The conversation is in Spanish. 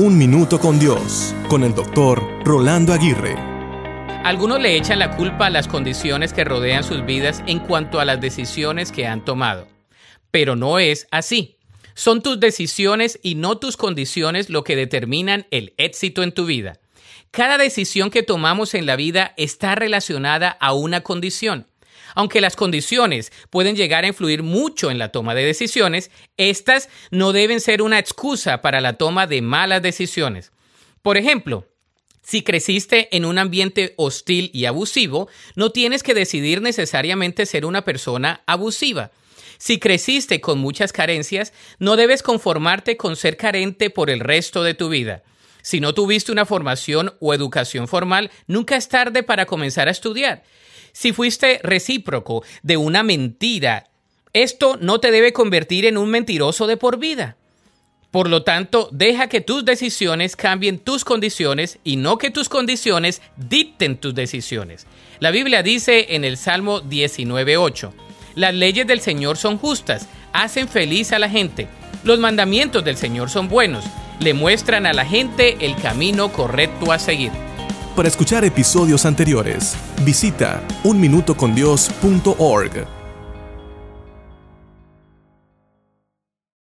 Un Minuto con Dios, con el doctor Rolando Aguirre. Algunos le echan la culpa a las condiciones que rodean sus vidas en cuanto a las decisiones que han tomado. Pero no es así. Son tus decisiones y no tus condiciones lo que determinan el éxito en tu vida. Cada decisión que tomamos en la vida está relacionada a una condición. Aunque las condiciones pueden llegar a influir mucho en la toma de decisiones, estas no deben ser una excusa para la toma de malas decisiones. Por ejemplo, si creciste en un ambiente hostil y abusivo, no tienes que decidir necesariamente ser una persona abusiva. Si creciste con muchas carencias, no debes conformarte con ser carente por el resto de tu vida. Si no tuviste una formación o educación formal, nunca es tarde para comenzar a estudiar. Si fuiste recíproco de una mentira, esto no te debe convertir en un mentiroso de por vida. Por lo tanto, deja que tus decisiones cambien tus condiciones y no que tus condiciones dicten tus decisiones. La Biblia dice en el Salmo 19.8, las leyes del Señor son justas, hacen feliz a la gente. Los mandamientos del Señor son buenos, le muestran a la gente el camino correcto a seguir. Para escuchar episodios anteriores, visita unminutocondios.org.